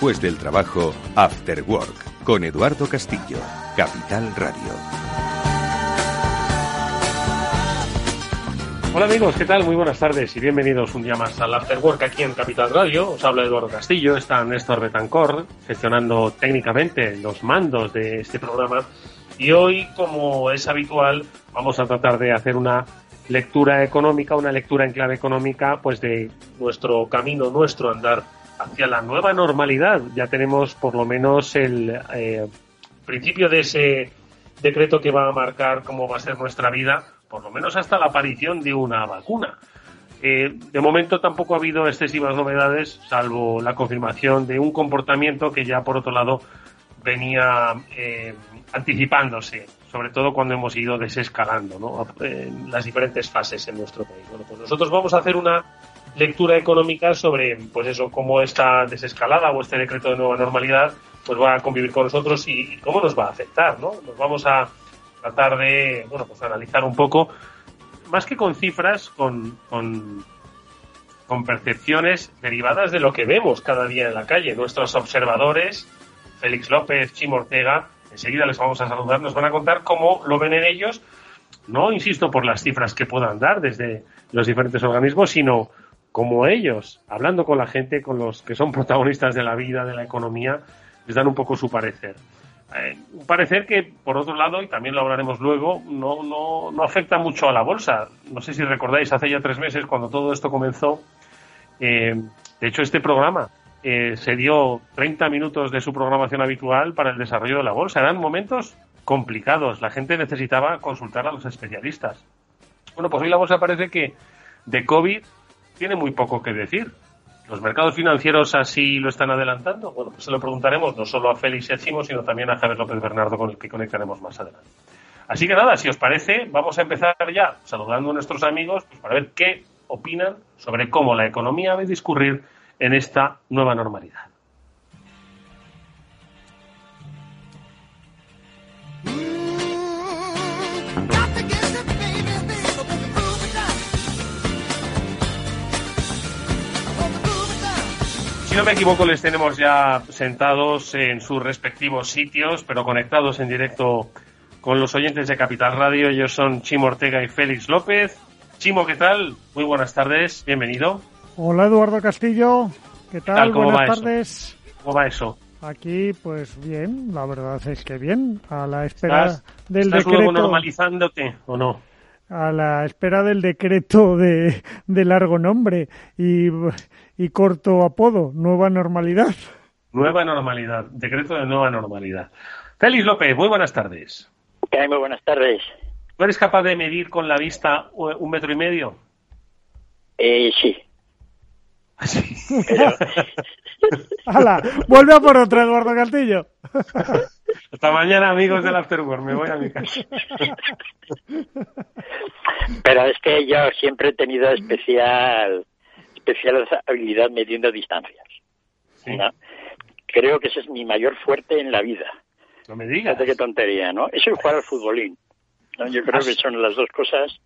Después del trabajo, After Work, con Eduardo Castillo, Capital Radio. Hola amigos, ¿qué tal? Muy buenas tardes y bienvenidos un día más al After Work aquí en Capital Radio. Os habla Eduardo Castillo, está Néstor Betancor gestionando técnicamente los mandos de este programa. Y hoy, como es habitual, vamos a tratar de hacer una lectura económica, una lectura en clave económica, pues de nuestro camino, nuestro andar hacia la nueva normalidad. Ya tenemos por lo menos el eh, principio de ese decreto que va a marcar cómo va a ser nuestra vida, por lo menos hasta la aparición de una vacuna. Eh, de momento tampoco ha habido excesivas novedades, salvo la confirmación de un comportamiento que ya por otro lado venía eh, anticipándose, sobre todo cuando hemos ido desescalando ¿no? las diferentes fases en nuestro país. Bueno, pues nosotros vamos a hacer una lectura económica sobre, pues eso, cómo esta desescalada o este decreto de nueva normalidad pues va a convivir con nosotros y, cómo nos va a afectar, ¿no? Nos vamos a tratar de, bueno, pues analizar un poco, más que con cifras, con, con, con percepciones derivadas de lo que vemos cada día en la calle. Nuestros observadores, Félix López, Chimo Ortega, enseguida les vamos a saludar, nos van a contar cómo lo ven en ellos, no insisto por las cifras que puedan dar desde los diferentes organismos, sino como ellos, hablando con la gente, con los que son protagonistas de la vida, de la economía, les dan un poco su parecer. Eh, un parecer que, por otro lado, y también lo hablaremos luego, no, no, no, afecta mucho a la bolsa. No sé si recordáis, hace ya tres meses, cuando todo esto comenzó, eh, de hecho, este programa eh, se dio 30 minutos de su programación habitual para el desarrollo de la bolsa. Eran momentos complicados, la gente necesitaba consultar a los especialistas. Bueno, pues hoy la bolsa parece que de COVID tiene muy poco que decir. ¿Los mercados financieros así lo están adelantando? Bueno, pues se lo preguntaremos no solo a Félix Echimo, sino también a Javier López Bernardo, con el que conectaremos más adelante. Así que nada, si os parece, vamos a empezar ya saludando a nuestros amigos pues, para ver qué opinan sobre cómo la economía a discurrir en esta nueva normalidad. Si no me equivoco, les tenemos ya sentados en sus respectivos sitios, pero conectados en directo con los oyentes de Capital Radio. Ellos son Chimo Ortega y Félix López. Chimo, ¿qué tal? Muy buenas tardes, bienvenido. Hola Eduardo Castillo, ¿qué tal? Buenas tardes. ¿Cómo va eso? Aquí, pues bien, la verdad es que bien, a la espera del ¿estás decreto. luego normalizándote o no? A la espera del decreto de, de largo nombre y, y corto apodo, nueva normalidad. Nueva normalidad, decreto de nueva normalidad. Félix López, muy buenas tardes. Muy buenas tardes. ¿Tú eres capaz de medir con la vista un metro y medio? Eh, sí. Sí. Pero, ¡Hala! Vuelve a por otro, Eduardo Castillo. Hasta mañana, amigos del Afterworld. Me voy a mi casa. pero es que yo siempre he tenido especial, especial habilidad midiendo distancias. Sí. ¿no? Creo que ese es mi mayor fuerte en la vida. No me digas. Fíjate qué tontería, ¿no? Eso y jugar al futbolín. ¿no? Yo creo Ah, que son las dos cosas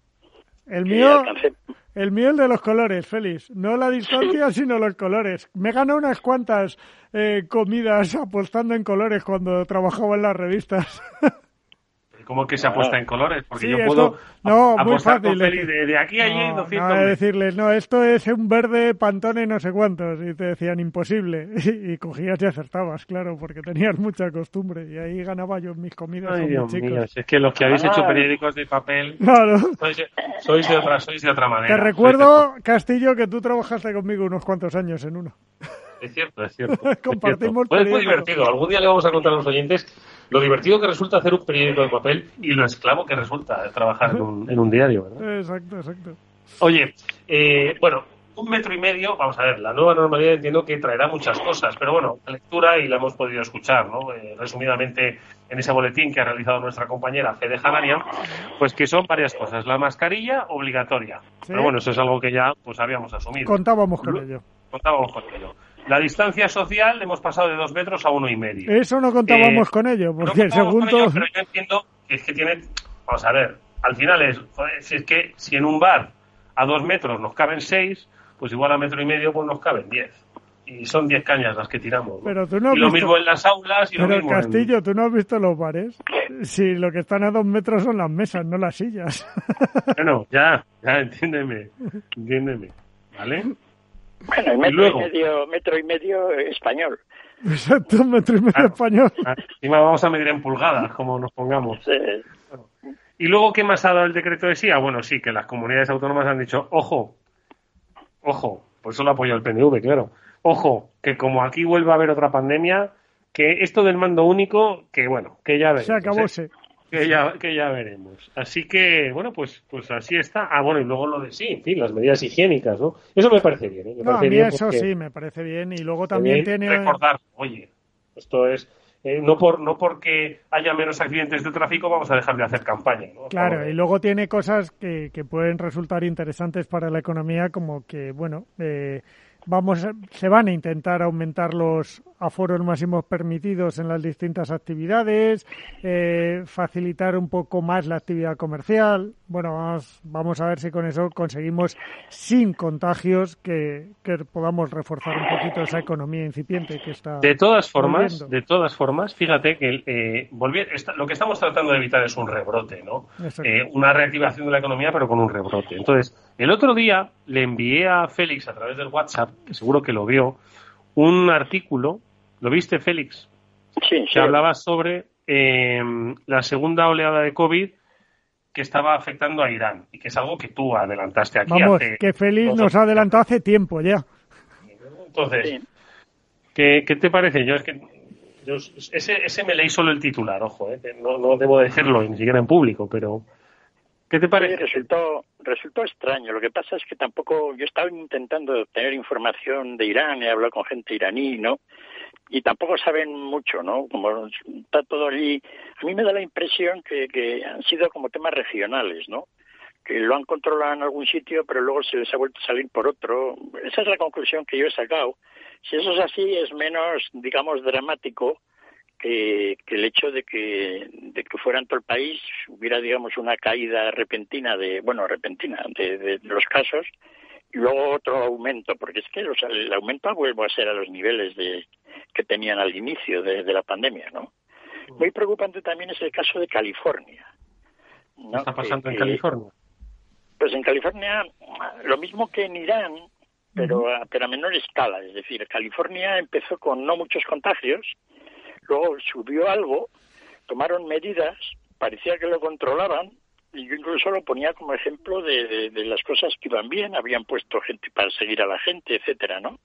El mío, alcancé. el mío el de los colores, Félix. No la distancia, sino los colores. Me ganó unas cuantas eh, comidas apostando en colores cuando trabajaba en las revistas. ¿Cómo que se apuesta en colores? Porque Sí, yo esto- puedo no, a- muy apostar con fácil, es de, de aquí a allí No, 200 no, decirles, no, esto es un verde pantone no sé cuántos. Y te decían imposible. Y, cogías y acertabas, claro, porque tenías mucha costumbre. Y ahí ganaba yo mis comidas Ay, con Dios mis chicos. mío, si es que los que habéis Ah. hecho periódicos de papel Claro. sois, sois de otra, sois de otra manera. Te recuerdo, Castillo, que tú trabajaste conmigo unos cuantos años en uno. Es cierto, es cierto. es Compartimos cierto. Pues es muy divertido. Algún día le vamos a contar a los oyentes lo divertido que resulta hacer un periódico de papel y lo esclavo que resulta trabajar en un, en un diario, ¿verdad? Exacto, exacto. Oye, eh, bueno, un metro y medio, vamos a ver, la nueva normalidad entiendo que traerá muchas cosas, pero bueno, la lectura y la hemos podido escuchar, ¿no? Eh, resumidamente en ese boletín que ha realizado nuestra compañera Fede Janarian, pues que son varias cosas. La mascarilla obligatoria, Sí. pero bueno, eso es algo que ya pues habíamos asumido. Contábamos con ello. Contábamos con ello. La distancia social hemos pasado de dos metros a uno y medio. Eso no contábamos Eh, con ello, No porque contábamos según todo... pero yo entiendo que es que tiene. Vamos a ver, al final es. joder, si es que si en un bar a dos metros nos caben seis, pues igual a metro y medio pues nos caben diez. y son 10 cañas las que tiramos. Pero tú no y lo mismo en las aulas y Pero lo mismo Castillo, ¿tú no has visto los bares? Si lo que están a dos metros son las mesas, no las sillas. Bueno, ya, ya, entiéndeme, entiéndeme, ¿vale? Bueno, metro y, medio, metro y medio español. Exacto, metro y medio español. Ah, encima vamos a medir en pulgadas, como nos pongamos. Y luego, ¿qué más ha dado el decreto de sí? Ah, bueno, sí, que las comunidades autónomas han dicho, ojo, ojo, por eso lo apoyó el PNV, claro. Ojo, que como aquí vuelve a haber otra pandemia, que esto del mando único, que bueno, que ya veremos. Se acabó, ¿eh? Que ya, que ya veremos. Así que, bueno, pues, pues así está. Ah, bueno, y luego lo de sí, en fin, las medidas higiénicas, ¿no? Eso me parece bien. ¿eh? Me no, parece a mí bien eso sí, me parece bien. Y luego también tiene... Recordar, oye, esto es... Eh, no por no porque haya menos accidentes de tráfico vamos a dejar de hacer campaña. ¿no? Claro, y luego tiene cosas que, que pueden resultar interesantes para la economía, como que, bueno, eh, vamos se van a intentar aumentar los aforos máximos permitidos en las distintas actividades, eh, facilitar un poco más la actividad comercial. Bueno, vamos, vamos a ver si con eso conseguimos, sin contagios, que, que podamos reforzar un poquito esa economía incipiente que está. De todas formas, de todas formas, fíjate que eh, volver, lo que estamos tratando de evitar es un rebrote, ¿no? Eh, una reactivación de la economía, pero con un rebrote. Entonces, el otro día le envié a Félix a través del WhatsApp, que seguro que lo vio, un artículo ¿Lo viste, Félix? Sí, sí. hablaba sobre em, la segunda oleada de COVID que estaba afectando a Irán y que es algo que tú adelantaste aquí. Vamos, que Félix nos adelantó hace tiempo ya. Entonces, ¿qué, te parece? Yo es que ese, ese me leí solo el titular, ojo, eh, no, no debo decirlo ni siquiera en público, pero ¿qué te parece? resultó, resultó extraño. Lo que pasa es que tampoco, yo estaba intentando obtener información de Irán, he hablado con gente iraní, ¿no? y tampoco saben mucho, ¿no? Como está todo allí, a mí me da la impresión que, que han sido como temas regionales, ¿no? Que lo han controlado en algún sitio, pero luego se les ha vuelto a salir por otro. Esa es la conclusión que yo he sacado. Si eso es así, es menos, digamos, dramático que, que el hecho de que, de que fuera en todo el país hubiera, digamos, una caída repentina de, bueno, repentina de, de los casos y luego otro aumento, porque es que el aumento vuelve a ser a los niveles de, que tenían al inicio de, la pandemia, ¿no? Mm. Muy preocupante también es el caso de California. ¿Qué está pasando en California? Pues en California, lo mismo que en Irán, pero, a, pero a menor escala. Es decir, California empezó con no muchos contagios, luego subió algo, tomaron medidas, parecía que lo controlaban, y yo incluso lo ponía como ejemplo de, las cosas que iban bien, habían puesto gente para seguir a la gente, etcétera, ¿no?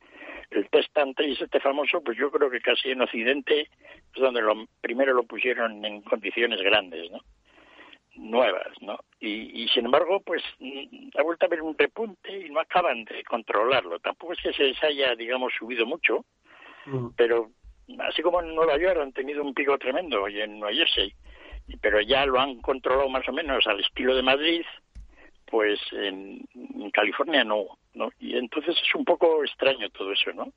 El test antes este famoso, pues yo creo que casi en Occidente es donde lo, primero lo pusieron en condiciones grandes, ¿no? Nuevas, ¿no? Y, sin embargo, pues ha vuelto a haber un repunte y no acaban de controlarlo. Tampoco es que se les haya, digamos, subido mucho, mm. pero así como en Nueva York han tenido un pico tremendo y en Nueva Jersey, pero ya lo han controlado más o menos al estilo de Madrid, pues en, California no, ¿no? Y entonces es un poco extraño todo eso, ¿no?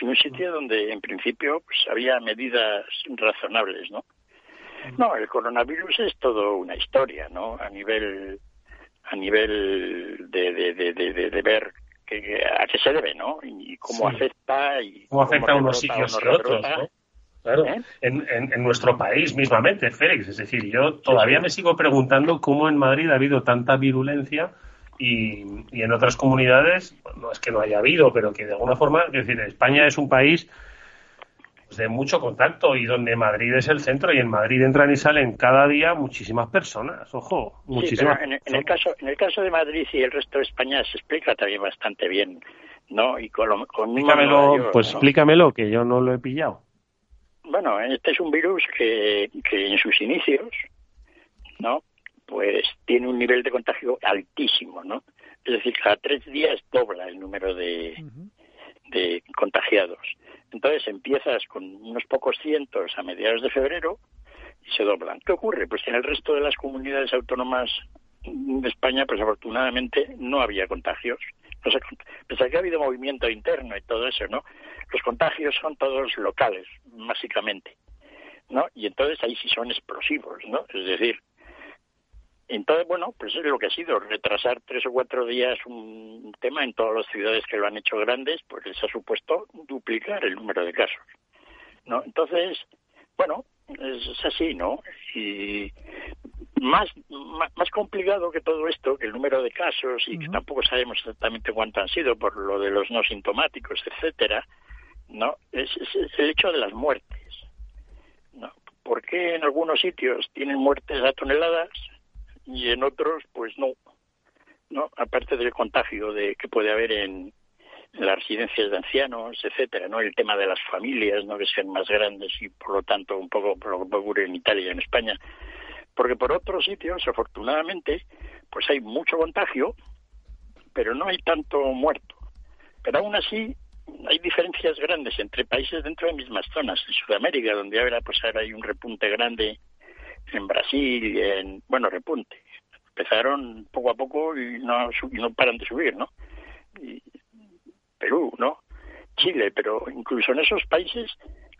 En un sitio donde en principio pues había medidas razonables, ¿no? No, el coronavirus es todo una historia, ¿no? A nivel a nivel de, de, de, de, ver que, a qué se debe, ¿no? Y cómo afecta y cómo afecta a unos sitios y otros, ¿no? Claro, ¿Eh? en, en, nuestro país mismamente, Félix. Es decir, yo todavía me sigo preguntando cómo en Madrid ha habido tanta virulencia y, y, en otras comunidades, no es que no haya habido, pero que de alguna forma, es decir, España es un país de mucho contacto y donde Madrid es el centro y en Madrid entran y salen cada día muchísimas personas, ojo, muchísimas. en, el caso, en el caso de Madrid y el resto de España se explica también bastante bien, ¿no? Y con, con explícamelo, pues explícamelo, que yo no lo he pillado. Bueno, este es un virus que, que en sus inicios, ¿no? Pues tiene un nivel de contagio altísimo, ¿no? Es decir, cada tres días dobla el número de, de contagiados. Entonces empiezas con unos pocos cientos a mediados de febrero y se doblan. ¿Qué ocurre? Pues que en el resto de las comunidades autónomas de España, pues afortunadamente no había contagios. O pese a que ha habido movimiento interno y todo eso, ¿no? Los contagios son todos locales, básicamente, ¿no? Y entonces ahí sí son explosivos, ¿no? Es decir, Entonces, bueno, pues es lo que ha sido, retrasar tres o cuatro días un tema en todas las ciudades que lo han hecho grandes, pues les ha supuesto duplicar el número de casos. ¿no? Entonces, bueno, es, así, ¿no? Y más, más, complicado que todo esto, que el número de casos y que tampoco sabemos exactamente cuánto han sido por lo de los no sintomáticos, etcétera, ¿no? Es, el hecho de las muertes. ¿no? ¿Por qué en algunos sitios tienen muertes a toneladas y en otros, pues no? ¿no? Aparte del contagio de que puede haber en, las residencias de ancianos, etcétera, ¿no? El tema de las familias, ¿no? Que sean más grandes y por lo tanto un poco por lo que ocurre en Italia y en España. Porque por otros sitios, afortunadamente, pues hay mucho contagio, pero no hay tanto muerto. Pero aún así, hay diferencias grandes entre países dentro de mismas zonas. En Sudamérica, donde ahora pues ahora hay un repunte grande, en Brasil, en bueno repunte. Empezaron poco a poco y no, y no paran de subir, ¿no? Y Perú, ¿no? Chile, pero incluso en esos países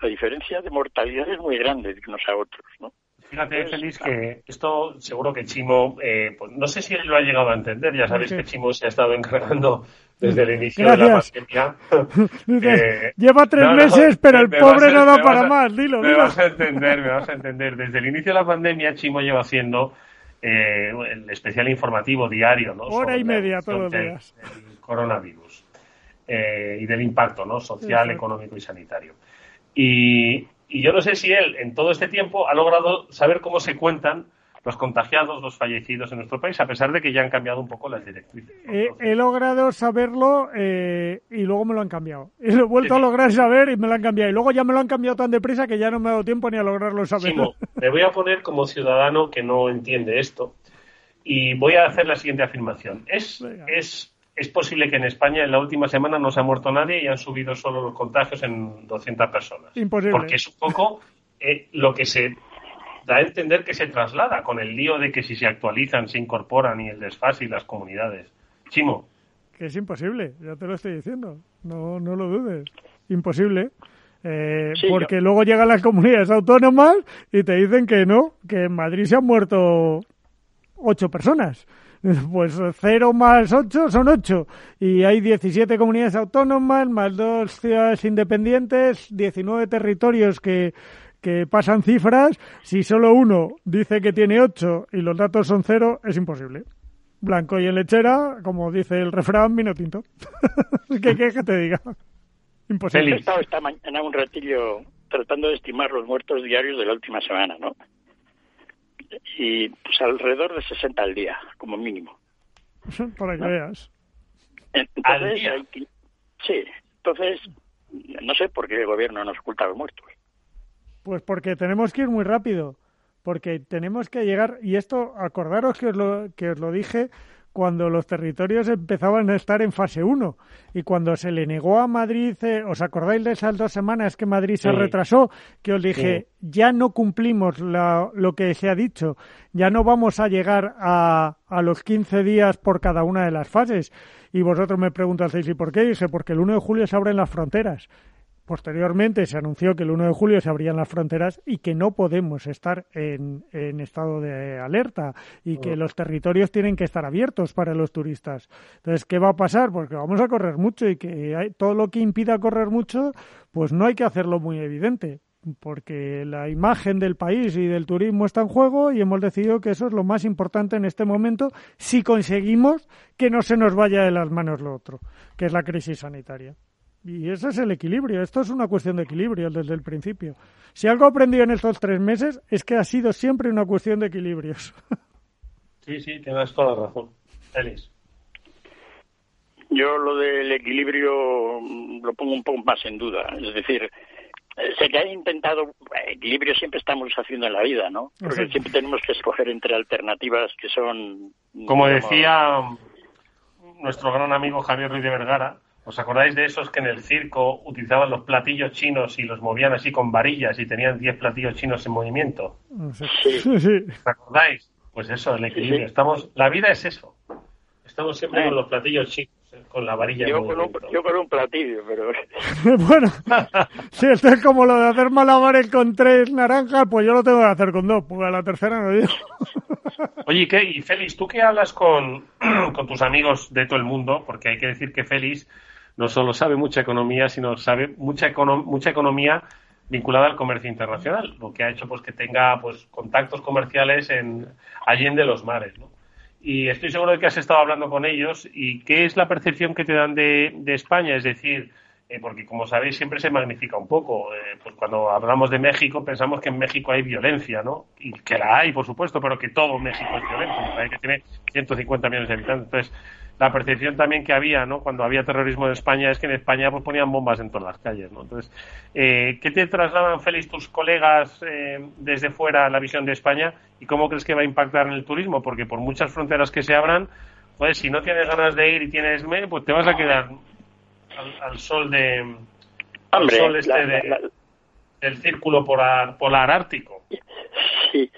la diferencia de mortalidad es muy grande de unos a otros, ¿no? Fíjate, Félix, que esto seguro que Chimo, eh, pues no sé si él lo ha llegado a entender, ya sabéis que Chimo se ha estado encargando desde el inicio de la pandemia. Eh, Lleva tres meses, pero el pobre no da para más, dilo. Me vas a entender, me vas a entender. Desde el inicio de la pandemia, Chimo lleva haciendo eh, el especial informativo diario, ¿no? Hora y media todos los días. El coronavirus. Eh, y del impacto ¿no? social, económico y sanitario. Y, yo no sé si él en todo este tiempo ha logrado saber cómo se cuentan los contagiados, los fallecidos en nuestro país, a pesar de que ya han cambiado un poco las directrices. he logrado saberlo eh, y luego me lo han cambiado. Y lo he vuelto a lograr saber y me lo han cambiado. Y luego ya me lo han cambiado tan deprisa que ya no me ha dado tiempo ni a lograrlo saber. me voy a poner como ciudadano que no entiende esto y voy a hacer la siguiente afirmación. Es, es es posible que en España en la última semana no se ha muerto nadie y han subido solo los contagios en 200 personas. Imposible. Porque es un poco eh, lo que se da a entender que se traslada con el lío de que si se actualizan, se incorporan y el desfase y las comunidades. Chimo. Que es imposible, ya te lo estoy diciendo. No, no lo dudes. Imposible. Eh, porque luego llegan las comunidades autónomas y te dicen que no, que en Madrid se han muerto ocho personas. Pues 0 más 8 son 8. Y hay 17 comunidades autónomas, más dos ciudades independientes, 19 territorios que, que pasan cifras. Si solo uno dice que tiene 8 y los datos son 0, es imposible. Blanco y en lechera, como dice el refrán, vino tinto. ¿Qué que te diga? Imposible. He estado esta mañana un ratillo tratando de estimar los muertos diarios de la última semana, ¿no? Y pues alrededor de 60 al día, como mínimo. Para que veas. Entonces, sí, entonces, no sé por qué el gobierno nos oculta los muertos. Pues porque tenemos que ir muy rápido, porque tenemos que llegar, y esto, acordaros que os lo, que os lo dije cuando los territorios empezaban a estar en fase 1 y cuando se le negó a Madrid, eh, ¿os acordáis de esas dos semanas que Madrid se retrasó? Que os dije, ya no cumplimos lo que se ha dicho, ya no vamos a llegar a, a los 15 días por cada una de las fases. Y vosotros me preguntasteis, ¿y por qué? dije, porque el 1 de julio se abren las fronteras. Posteriormente se anunció que el 1 de julio se abrían las fronteras y que no podemos estar en, estado de alerta y que los territorios tienen que estar abiertos para los turistas. Entonces, ¿qué va a pasar? Porque vamos a correr mucho y que hay, todo lo que impida correr mucho, pues no hay que hacerlo muy evidente porque la imagen del país y del turismo está en juego y hemos decidido que eso es lo más importante en este momento si conseguimos que no se nos vaya de las manos lo otro, que es la crisis sanitaria. Y ese es el equilibrio. Esto es una cuestión de equilibrio desde el principio. Si algo he aprendido en estos tres meses es que ha sido siempre una cuestión de equilibrios. Sí, sí, tienes toda la razón. Elis. Yo lo del equilibrio lo pongo un poco más en duda. Es decir, eh, sé que ha intentado, equilibrio siempre estamos haciendo en la vida, ¿no? Porque siempre tenemos que escoger entre alternativas que son... Como decía nuestro gran amigo Javier Ruiz de Vergara, ¿Os acordáis de esos que en el circo utilizaban los platillos chinos y los movían así con varillas y tenían 10 platillos chinos en movimiento? Sí. ¿Os acordáis? Pues eso, el equilibrio. Estamos, la vida es eso. Estamos siempre con los platillos chinos, eh, con la varilla. Yo, con un, yo con un platillo, pero. bueno, si esto es como lo de hacer malabares con tres naranjas, pues yo lo tengo que hacer con dos, porque a la tercera no digo. Oye, ¿qué? y Félix, ¿tú qué hablas con, con tus amigos de todo el mundo? Porque hay que decir que Félix no solo sabe mucha economía, sino sabe mucha, mucha economía vinculada al comercio internacional, lo que ha hecho pues que tenga pues contactos comerciales en allende los mares, ¿no? Y estoy seguro de que has estado hablando con ellos y qué es la percepción que te dan de, de España, es decir, eh, porque como sabéis siempre se magnifica un poco. Eh, pues cuando hablamos de México pensamos que en México hay violencia, ¿no? Y que la hay, por supuesto, pero que todo México es violento, que tiene 150 millones de habitantes. Entonces, la percepción también que había, ¿no? Cuando había terrorismo en España es que en España pues ponían bombas en todas las calles, ¿no? Entonces, eh, ¿qué te trasladan, Félix, tus colegas eh, desde fuera la visión de España y cómo crees que va a impactar en el turismo? Porque por muchas fronteras que se abran, pues si no tienes ganas de ir y tienes pues te vas a quedar al, sol de al sol este del círculo polar, polar ártico. Sí,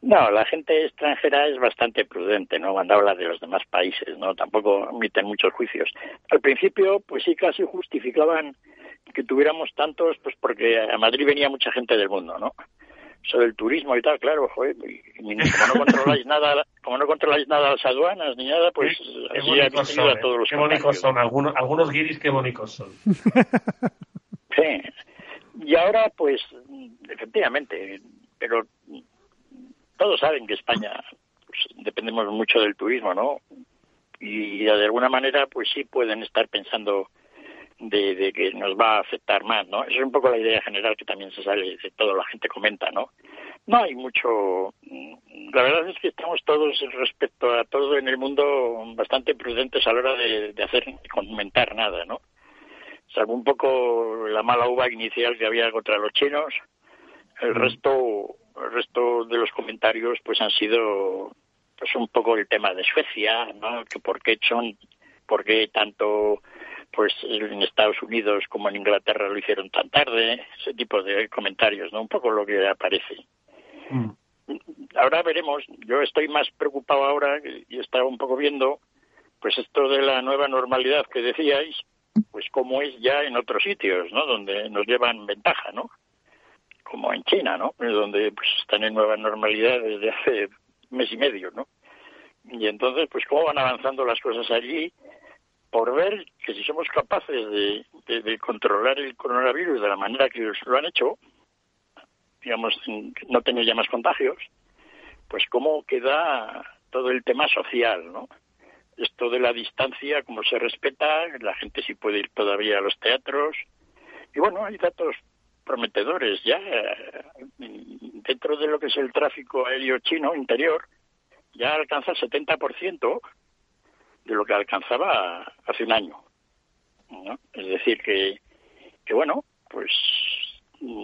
no, la gente extranjera es bastante prudente, ¿no? Cuando habla de los demás países, ¿no? Tampoco emiten muchos juicios. Al principio, pues sí casi justificaban que tuviéramos tantos, pues porque a Madrid venía mucha gente del mundo, ¿no? Eso del turismo y tal, claro, joder, como no controláis nada, como no controláis nada las aduanas ni nada, pues qué, bonitos son, a todos los qué bonitos son, algunos, algunos guiris qué bonitos son. sí. Y ahora, pues, efectivamente, pero todos saben que España pues, dependemos mucho del turismo, ¿no? Y de alguna manera, pues sí pueden estar pensando de, que nos va a afectar más, ¿no? Esa es un poco la idea general que también se sale de todo, la gente comenta, ¿no? No hay mucho. La verdad es que estamos todos respecto a todo en el mundo bastante prudentes a la hora de, de hacer comentar nada, ¿no? Salvo un poco la mala uva inicial que había contra los chinos, el resto el resto de los comentarios pues han sido pues un poco el tema de Suecia, ¿no? Que por qué son, por qué tanto pues en Estados Unidos como en Inglaterra lo hicieron tan tarde, ese tipo de comentarios, ¿no? Un poco lo que aparece. Mm. Ahora veremos, yo estoy más preocupado ahora y estaba un poco viendo pues esto de la nueva normalidad que decíais, pues cómo es ya en otros sitios, ¿no? Donde nos llevan ventaja, ¿no? Como en China, ¿no? Donde pues están en nueva normalidad desde hace mes y medio, ¿no? Y entonces, pues cómo van avanzando las cosas allí por ver que si somos capaces de, de, controlar el coronavirus de la manera que lo han hecho, digamos, no tener ya más contagios, pues cómo queda todo el tema social, ¿no? Esto de la distancia, cómo se respeta, la gente sí puede ir todavía a los teatros. Y bueno, hay datos prometedores ya eh, dentro de lo que es el tráfico aéreo chino interior ya alcanza el 70% de lo que alcanzaba hace un año es decir que que bueno pues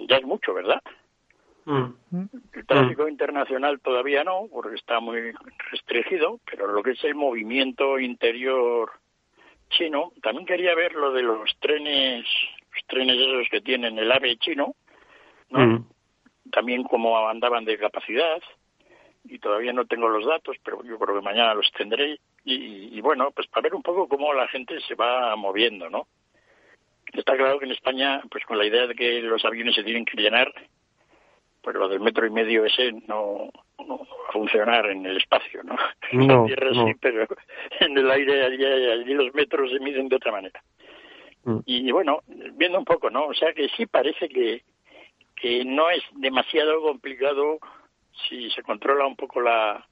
ya es mucho verdad mm. el tráfico internacional todavía no porque está muy restringido pero lo que es el movimiento interior chino también quería ver lo de los trenes trenes esos que tienen el AVE chino, ¿no? También como andaban de capacidad, y todavía no tengo los datos, pero yo creo que mañana los tendré. Y, bueno, pues para ver un poco cómo la gente se va moviendo, ¿no? Está claro que en España, pues con la idea de que los aviones se tienen que llenar, pues lo del metro y medio ese no, no va a funcionar en el espacio, ¿no? en la tierra sí, pero en el aire allí, allí los metros se miden de otra manera. Mm. Y bueno, viendo un poco, ¿no? O sea que sí parece que, que no es demasiado complicado si se controla un poco la,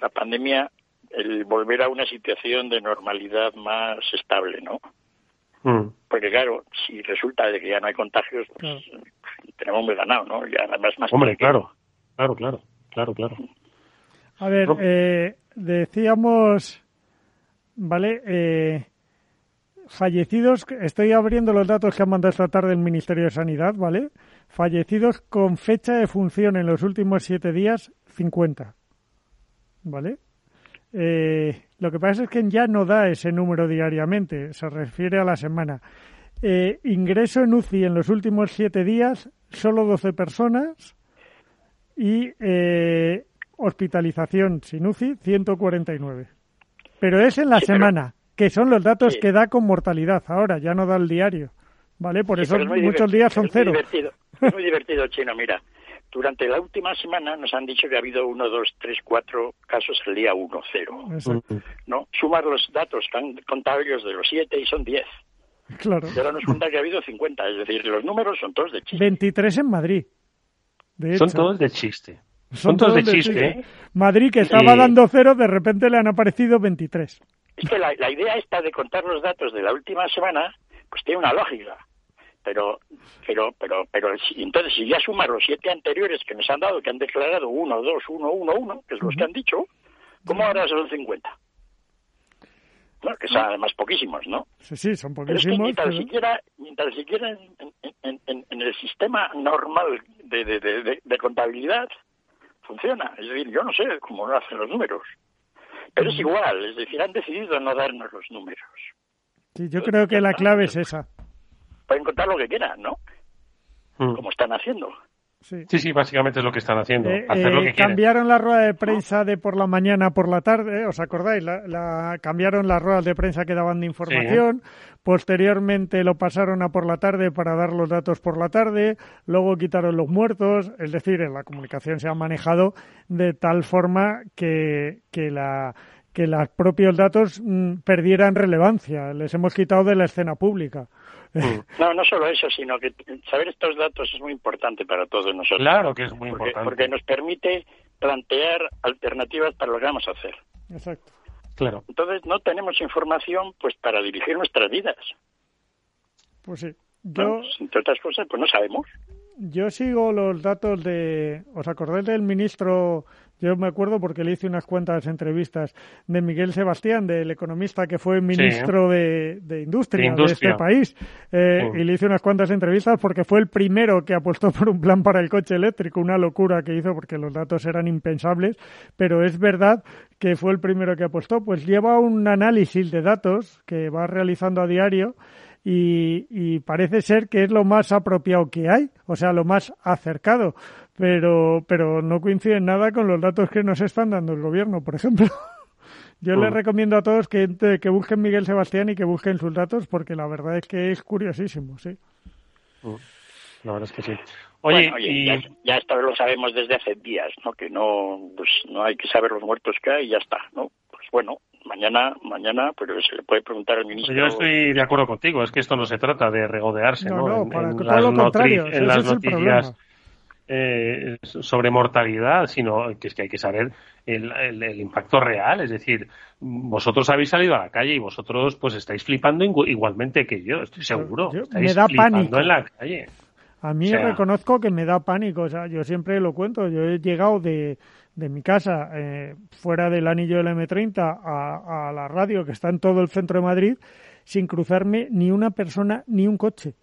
la pandemia el volver a una situación de normalidad más estable, ¿no? Mm. Porque claro, si resulta de que ya no hay contagios, pues tenemos muy ganado, ¿no? Ya además más Hombre, claro, claro, claro, claro, claro. A ver, eh, decíamos, ¿vale? Eh, fallecidos, estoy abriendo los datos que han mandado esta tarde el Ministerio de Sanidad, ¿vale? Fallecidos con fecha de función en los últimos siete días, 50. ¿Vale? Eh, lo que pasa es que ya no da ese número diariamente, se refiere a la semana. Eh, ingreso en UCI en los últimos siete días, solo 12 personas. Y eh, hospitalización sin UCI, 149. Pero es en la semana que son los datos que da con mortalidad ahora, ya no da el diario. ¿Vale? Por eso muchos días son cero. Es muy divertido, chino, mira. durante la última semana nos han dicho que ha habido uno, dos, tres, cuatro casos al día uno, cero. ¿no? Sumar los datos contables de los siete y son diez. Claro. Y ahora nos cuenta que ha habido 50, es decir, los números son todos de chiste. 23 en Madrid. son todos de chiste. Son, todos, de chiste. Madrid, que estaba dando cero, de repente le han aparecido 23. Es que la, la idea esta de contar los datos de la última semana, pues tiene una lógica. Pero pero pero pero entonces si ya sumas los siete anteriores que nos han dado que han declarado uno dos uno uno uno que es los que han dicho cómo ahora son 50 que son además poquísimos no sí sí son poquísimos pero es que ni tan siquiera ni tan siquiera en, en, en, el sistema normal de, de, de, de, contabilidad funciona. Es decir yo no sé cómo lo hacen los números pero es igual es decir han decidido no darnos los números sí yo creo que la clave es esa pueden contar lo que quieran, ¿no? Mm. Como están haciendo. Sí. sí, básicamente es lo que están haciendo. Eh, hacer lo eh, cambiaron la rueda de prensa de por la mañana por la tarde, ¿os acordáis? La, cambiaron las ruedas de prensa que daban de información. Posteriormente lo pasaron a por la tarde para dar los datos por la tarde. Luego quitaron los muertos. Es decir, en la comunicación se ha manejado de tal forma que, que la que los propios datos mm, perdieran relevancia. Les hemos quitado de la escena pública. Mm. No, no solo eso, sino que saber estos datos es muy importante para todos nosotros. Claro que es muy importante. Porque nos permite plantear alternativas para lo que vamos a hacer. Exacto. Claro. Entonces no tenemos información pues para dirigir nuestras vidas. Pues sí. Yo... entre otras cosas, pues no sabemos. Yo sigo los datos de... ¿Os acordáis del ministro yo me acuerdo porque le hice unas cuantas entrevistas de Miguel Sebastián, del economista que fue ministro de, industria de, este país. Eh, y le hice unas cuantas entrevistas porque fue el primero que apostó por un plan para el coche eléctrico, una locura que hizo porque los datos eran impensables. Pero es verdad que fue el primero que apostó. Pues lleva un análisis de datos que va realizando a diario y, parece ser que es lo más apropiado que hay, o sea, lo más acercado, pero, pero no coincide en nada con los datos que nos están dando el gobierno, por ejemplo. Yo les recomiendo a todos que, que busquen Miguel Sebastián y que busquen sus datos porque la verdad es que es curiosísimo, sí. Mm. La verdad es que sí. Oye, y... ya, ya, esto lo sabemos desde hace días, ¿no? Que no, pues no hay que saber los muertos que hay y ya está, ¿no? Pues bueno, mañana, mañana, pero se le puede preguntar al ministro. Yo estoy de acuerdo contigo, es que esto no se trata de regodearse, ¿no? no, para en, las, lo contrario, en las noticias eh, sobre mortalidad, sino que es que hay que saber el, el, impacto real, es decir, vosotros habéis salido a la calle y vosotros pues estáis flipando igualmente que yo, estoy seguro. estáis me da flipando pánico. en la calle. A mí reconozco que me da pánico, o sea, yo siempre lo cuento, yo he llegado de de mi casa, eh, fuera del anillo del M30, a, a la radio que está en todo el centro de Madrid, sin cruzarme ni una persona ni un coche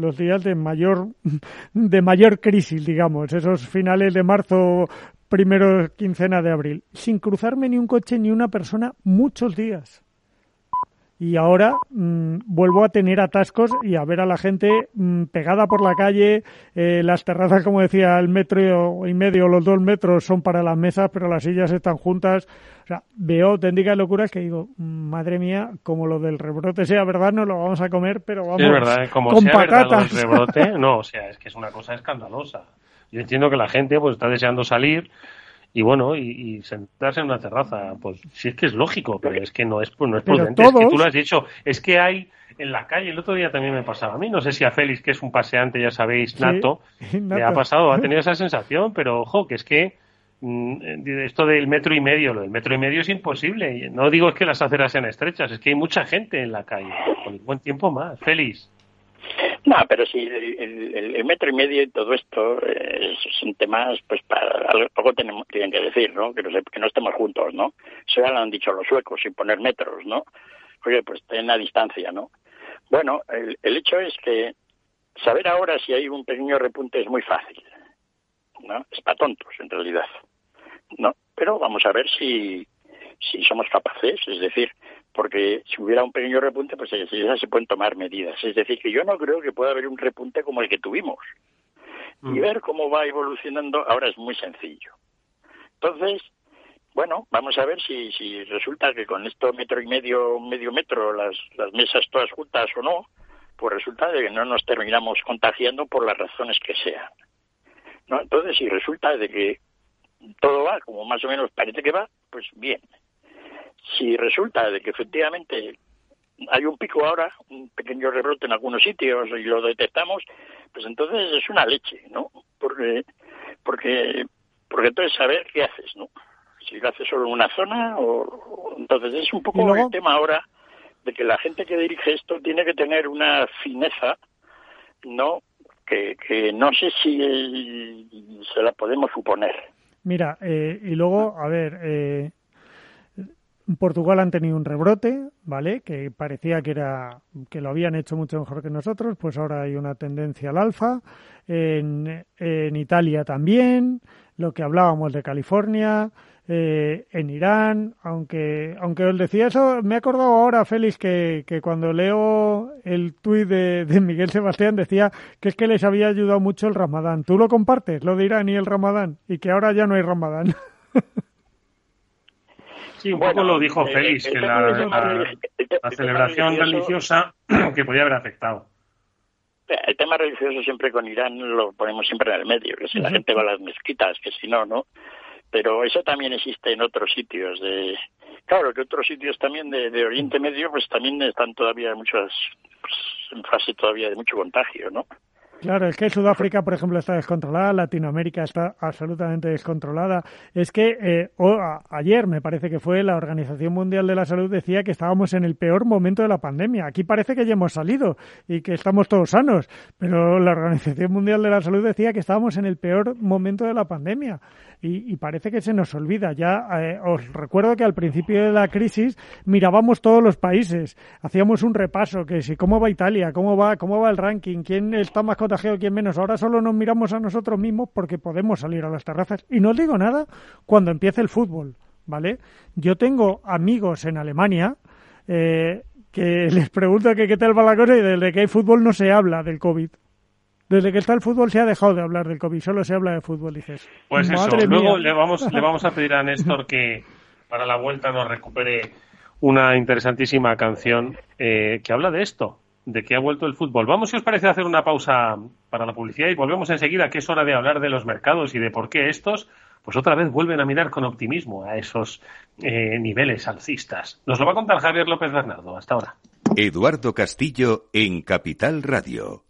los días de mayor de mayor crisis, digamos, esos finales de marzo, primero quincena de abril, sin cruzarme ni un coche ni una persona muchos días y ahora mm, vuelvo a tener atascos y a ver a la gente mm, pegada por la calle, eh, las terrazas, como decía, el metro y medio, los dos metros son para las mesas, pero las sillas están juntas. O sea, veo auténticas locuras que digo, mm, madre mía, como lo del rebrote sea verdad, no lo vamos a comer, pero vamos es verdad, ¿eh? como con sea patatas. Verdad, rebrote, no, o sea, es que es una cosa escandalosa. Yo entiendo que la gente pues está deseando salir, y bueno, y, sentarse en una terraza, pues sí es que es lógico, pero es que no es, pues, no es prudente, es que tú lo has dicho, es que hay en la calle, el otro día también me pasaba a mí, no sé si a Félix, que es un paseante, ya sabéis, nato, le ha pasado, ha tenido esa sensación, pero ojo, que es que mm, esto del metro y medio, lo del metro y medio es imposible. No digo es que las aceras sean estrechas, es que hay mucha gente en la calle, con buen tiempo más. Félix. No, pero sí, el, metro y medio y todo esto eh, son temas, pues para algo tenemos, tienen que decir, ¿no? Que no, que no estemos juntos, ¿no? Eso ya lo han dicho los suecos, sin poner metros, ¿no? Oye, pues ten la distancia, ¿no? Bueno, el, el hecho es que saber ahora si hay un pequeño repunte es muy fácil, ¿no? Es para tontos, en realidad, ¿no? Pero vamos a ver si, si somos capaces, es decir, porque si hubiera un pequeño repunte, pues ya se pueden tomar medidas. Es decir, que yo no creo que pueda haber un repunte como el que tuvimos. Y mm. ver cómo va evolucionando ahora es muy sencillo. Entonces, bueno, vamos a ver si, si resulta que con esto metro y medio, medio metro, las, las mesas todas juntas o no, pues resulta de que no nos terminamos contagiando por las razones que sean. ¿no? Entonces, si resulta de que todo va como más o menos parece que va, pues bien. Si resulta de que efectivamente hay un pico ahora, un pequeño rebrote en algunos sitios y lo detectamos, pues entonces es una leche, ¿no? Porque, porque, porque entonces saber qué haces, ¿no? Si lo haces solo en una zona o, entonces es un poco el tema ahora de que la gente que dirige esto tiene que tener una fineza, ¿no? Que, que no sé si se la podemos suponer. Mira, eh, y luego, a ver, eh, Portugal han tenido un rebrote, ¿vale? Que parecía que era que lo habían hecho mucho mejor que nosotros, pues ahora hay una tendencia al alfa. En, en Italia también, lo que hablábamos de California, eh, en Irán, aunque aunque os decía eso, me he acordado ahora, Félix, que, que cuando leo el tuit de, de, Miguel Sebastián decía que es que les había ayudado mucho el Ramadán. ¿Tú lo compartes, lo de Irán y el Ramadán? Y que ahora ya no hay Ramadán. Sí, un poco lo dijo eh, Félix, que la, celebración religiosa que podía haber afectado. El tema religioso siempre con Irán lo ponemos siempre en el medio, que si la gente va a las mezquitas, que si no, ¿no? Pero eso también existe en otros sitios. de Claro, que otros sitios también de, de Oriente Medio, pues también están todavía muchas, pues, en fase todavía de mucho contagio, ¿no? Claro, es que Sudáfrica, por ejemplo, está descontrolada, Latinoamérica está absolutamente descontrolada. Es que eh, ayer, me parece que fue, la Organización Mundial de la Salud decía que estábamos en el peor momento de la pandemia. Aquí parece que ya hemos salido y que estamos todos sanos, pero la Organización Mundial de la Salud decía que estábamos en el peor momento de la pandemia y, parece que se nos olvida. Ya eh, os recuerdo que al principio de la crisis mirábamos todos los países, hacíamos un repaso, que si cómo va Italia, cómo va, cómo va el ranking, quién está más contagiado, quién menos. Ahora solo nos miramos a nosotros mismos porque podemos salir a las terrazas. Y no os digo nada cuando empiece el fútbol, ¿vale? Yo tengo amigos en Alemania eh, que les pregunto que qué tal va la cosa y desde que hay fútbol no se habla del COVID. Desde que está el fútbol se ha dejado de hablar del COVID, solo se habla de fútbol, dices. Pues eso, luego le vamos, le vamos a pedir a Néstor que para la vuelta nos recupere una interesantísima canción eh, que habla de esto, de que ha vuelto el fútbol. Vamos, si os parece, hacer una pausa para la publicidad y volvemos enseguida, que es hora de hablar de los mercados y de por qué estos, pues otra vez vuelven a mirar con optimismo a esos eh, niveles alcistas. Nos lo va a contar Javier López Bernardo. Hasta ahora. Eduardo Castillo en Capital Radio.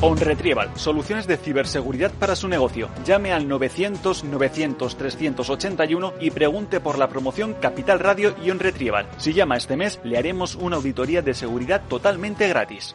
OnRetrieval, soluciones de ciberseguridad para su negocio. Llame al 900 900 381 y pregunte por la promoción Capital Radio y OnRetrieval. Si llama este mes, le haremos una auditoría de seguridad totalmente gratis.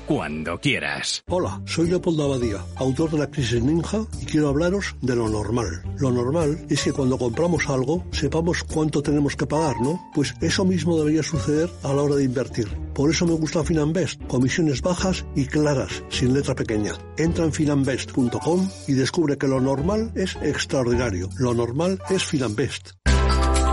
cuando quieras. Hola, soy Leopoldo Abadía, autor de La Crisis Ninja, y quiero hablaros de lo normal. Lo normal es que cuando compramos algo sepamos cuánto tenemos que pagar, ¿no? Pues eso mismo debería suceder a la hora de invertir. Por eso me gusta Finanbest, comisiones bajas y claras, sin letra pequeña. Entra en finanbest.com y descubre que lo normal es extraordinario. Lo normal es Finanbest.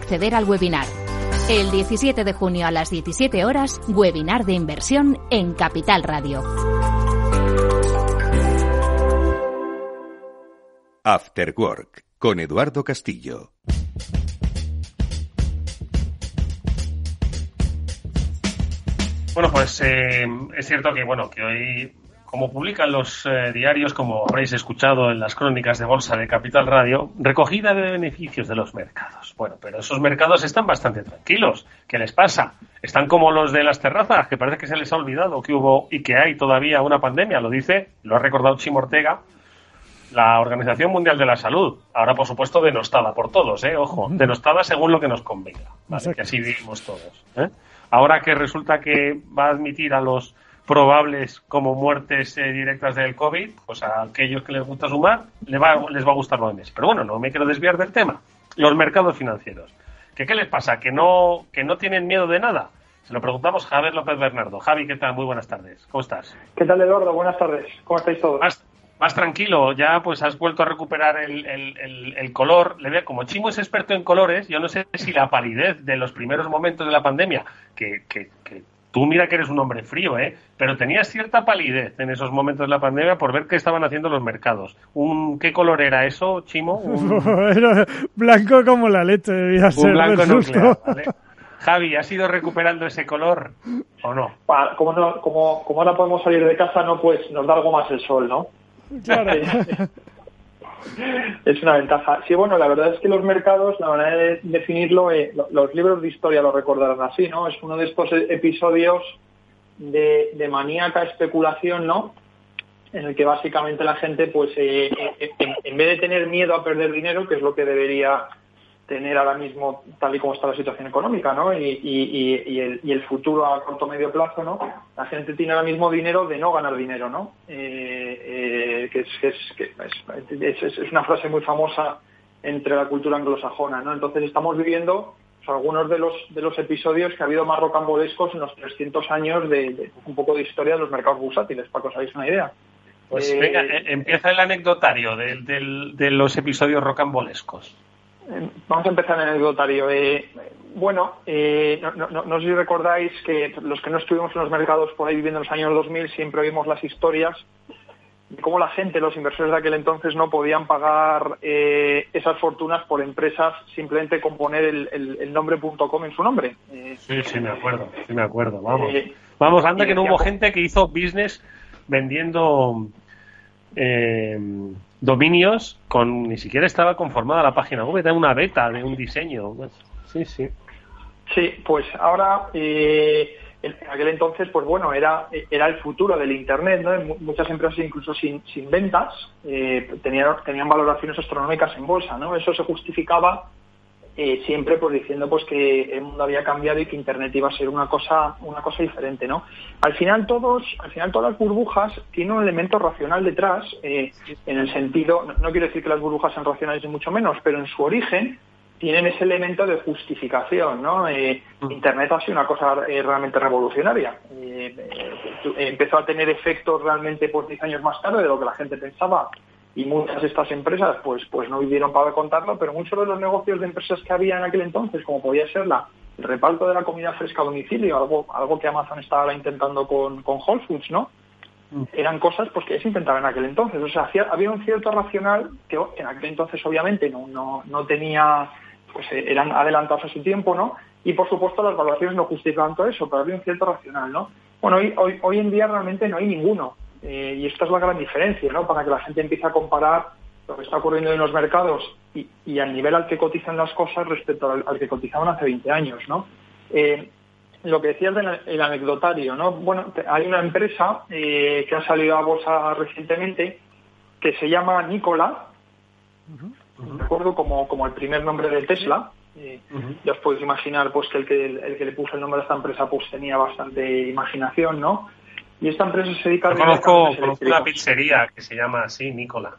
acceder al webinar. El 17 de junio a las 17 horas, webinar de inversión en Capital Radio. After Work con Eduardo Castillo. Bueno, pues eh, es cierto que bueno que hoy como publican los eh, diarios, como habréis escuchado en las crónicas de bolsa de Capital Radio, recogida de beneficios de los mercados. Bueno, pero esos mercados están bastante tranquilos. ¿Qué les pasa? Están como los de las terrazas, que parece que se les ha olvidado que hubo y que hay todavía una pandemia. Lo dice, lo ha recordado Chim Ortega, la Organización Mundial de la Salud. Ahora, por supuesto, denostada por todos, ¿eh? Ojo, denostada según lo que nos convenga. ¿vale? Que así vivimos todos. ¿eh? Ahora que resulta que va a admitir a los probables como muertes eh, directas del COVID, pues a aquellos que les gusta sumar, les va, les va a gustar lo mes. Pero bueno, no me quiero desviar del tema. Los mercados financieros. ¿Que ¿Qué les pasa? ¿Que no, ¿Que no tienen miedo de nada? Se lo preguntamos a Javier López Bernardo. Javi, ¿qué tal? Muy buenas tardes. ¿Cómo estás? ¿Qué tal, Eduardo? Buenas tardes. ¿Cómo estáis todos? Más, más tranquilo, ya pues has vuelto a recuperar el, el, el, el color. Le veo, como Chimo es experto en colores, yo no sé si la palidez de los primeros momentos de la pandemia, que, que, que Tú mira que eres un hombre frío, ¿eh? Pero tenías cierta palidez en esos momentos de la pandemia por ver qué estaban haciendo los mercados. Un, ¿Qué color era eso, Chimo? Un... Blanco como la leche, debía un ser. blanco nuclear, ¿vale? Javi, ¿has ido recuperando ese color o no? Como, no- como, como ahora podemos salir de casa, no pues nos da algo más el sol, ¿no? Claro. Es una ventaja. Sí, bueno, la verdad es que los mercados, la manera de definirlo, eh, lo- los libros de historia lo recordarán así, ¿no? Es uno de estos e- episodios de, de maníaca especulación, ¿no? En el que básicamente la gente, pues, eh, eh, en vez de tener miedo a perder dinero, que es lo que debería tener ahora mismo tal y como está la situación económica, ¿no? Y, y- y- y el, y el futuro a corto medio plazo, ¿no? La gente tiene ahora mismo dinero de no ganar dinero, ¿no? Eh, eh, que es, que es, que es, es- una frase muy famosa entre la cultura anglosajona, ¿no? Entonces estamos viviendo pues, algunos de los de los episodios que ha habido más rocambolescos en los 300 años de, de un poco de historia de los mercados bursátiles, para que os hagáis una idea. Pues Eh, venga, eh, empieza el anecdotario de los episodios rocambolescos. Vamos a empezar en el anecdotario. Eh, bueno, eh, no, no- sé si recordáis que los que no estuvimos en los mercados por ahí viviendo en los años 2000 siempre oímos las historias de cómo la gente, los inversores de aquel entonces, no podían pagar eh, esas fortunas por empresas simplemente con poner el, el- el nombre .com en su nombre. Eh, Sí, sí, me acuerdo, sí, me acuerdo, vamos. Eh, Vamos, anda que no hubo gente que hizo business vendiendo eh, dominios con ni siquiera estaba conformada la página web, era una beta de un diseño. Sí, sí. Sí, pues ahora, eh, en aquel entonces, pues bueno, era, era el futuro del Internet, ¿no? Mu- Muchas empresas, incluso sin, sin ventas, eh, tenían, tenían valoraciones astronómicas en bolsa, ¿no? Eso se justificaba eh, siempre pues diciendo pues que el mundo había cambiado y que Internet iba a ser una cosa, una cosa diferente, ¿no? Al final todos, al final todas las burbujas tienen un elemento racional detrás, eh, en el sentido, no, no quiero decir que las burbujas sean racionales ni mucho menos, pero en su origen tienen ese elemento de justificación, ¿no? Eh, Internet ha sido una cosa realmente revolucionaria. Empezó a tener efectos realmente pues 10 años más tarde de lo que la gente pensaba y muchas de estas empresas pues pues no vivieron para contarlo, pero muchos de los negocios de empresas que había en aquel entonces, como podía ser la el reparto de la comida fresca a domicilio, algo algo que Amazon estaba intentando con, con Whole Foods, ¿no? eran cosas pues que se intentaban en aquel entonces. O sea, hacía- había un cierto racional que en aquel entonces obviamente no, no, no tenía, pues eh, eran adelantados a su tiempo, ¿no? Y por supuesto las valoraciones no justificaban todo eso, pero había un cierto racional, ¿no? Bueno, hoy, hoy, hoy en día realmente no hay ninguno. Eh, y esta es la gran diferencia, ¿no? Para que la gente empiece a comparar lo que está ocurriendo en los mercados y, y al nivel al que cotizan las cosas respecto al, al que cotizaban hace 20 años, ¿no? Eh, lo que decías del el anecdotario, ¿no? Bueno, hay una empresa eh, que ha salido a bolsa recientemente que se llama Nikola, de acuerdo como, como el primer nombre de Tesla. Eh, Ya os podéis imaginar pues que el, que el que le puso el nombre a esta empresa pues tenía bastante imaginación, ¿no? Y esta empresa se dedica a conozco, conozco una pizzería que se llama así, Nicola.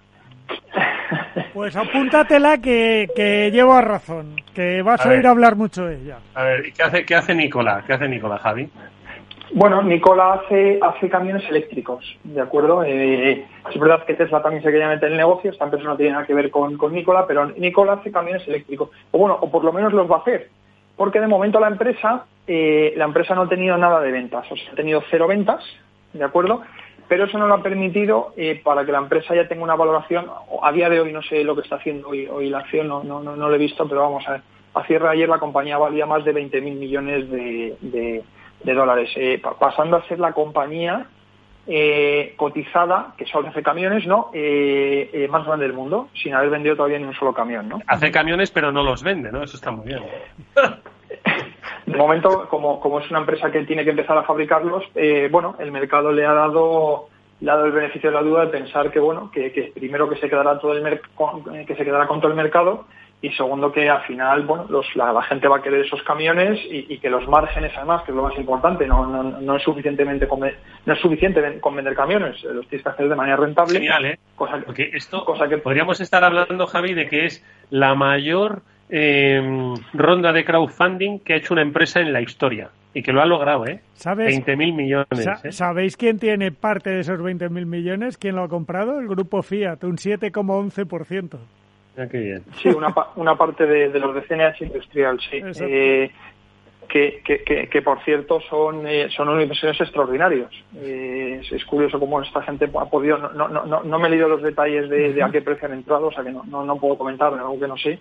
Pues apúntatela que, que llevo a razón, que vas A a, a hablar mucho de ella. A ver, ¿y qué hace, qué hace Nicola? ¿Qué hace Nicola, Javi? Bueno, Nikola hace, hace camiones eléctricos, ¿de acuerdo? Eh, es verdad que Tesla también se quería meter en el negocio, esta empresa no tiene nada que ver con, con Nikola, pero Nikola hace camiones eléctricos. O bueno, o por lo menos los va a hacer. Porque de momento la empresa, eh, la empresa no ha tenido nada de ventas, o sea, ha tenido cero ventas, ¿de acuerdo? Pero eso no lo ha permitido eh, para que la empresa ya tenga una valoración. A día de hoy no sé lo que está haciendo hoy, hoy la acción, no, no, no, no lo he visto, pero vamos a ver. A cierre de ayer la compañía valía más de 20.000 millones de, de- de dólares, eh, pa- pasando a ser la compañía eh, cotizada que solo hace camiones, ¿no? Eh, eh, más grande del mundo, sin haber vendido todavía ni un solo camión, ¿no? Hace camiones, pero no los vende, ¿no? Eso está muy bien. De momento, como, como es una empresa que tiene que empezar a fabricarlos, eh, bueno, el mercado le ha dado le ha dado el beneficio de la duda de pensar que bueno que, que primero que se quedará todo el con- que se quedará con todo el mercado y segundo que al final bueno los, la, la gente va a querer esos camiones y, y que los márgenes además que es lo más importante no, no, no es suficientemente con, no es suficiente con vender camiones eh, los tienes que hacer de manera rentable Genial, ¿eh? cosa que- Porque esto, cosa que podríamos estar hablando, Javi, de que es la mayor eh, ronda de crowdfunding que ha hecho una empresa en la historia. Y que lo ha logrado, ¿eh? ¿Sabes? 20.000 millones. Sa- ¿eh? ¿Sabéis quién tiene parte de esos 20.000 millones? ¿Quién lo ha comprado? El grupo Fiat, un 7,11%. Mira qué bien. Sí, una, pa- una parte de, de los de CNH Industrial, sí. Eh, que, que, que, que, por cierto son eh, son unos inversores extraordinarios. Eh, es, es curioso cómo esta gente ha podido. No, no, no, no- no me he leído los detalles de, de a qué precio han entrado, o sea que no, no, no puedo comentar, algo que no sé.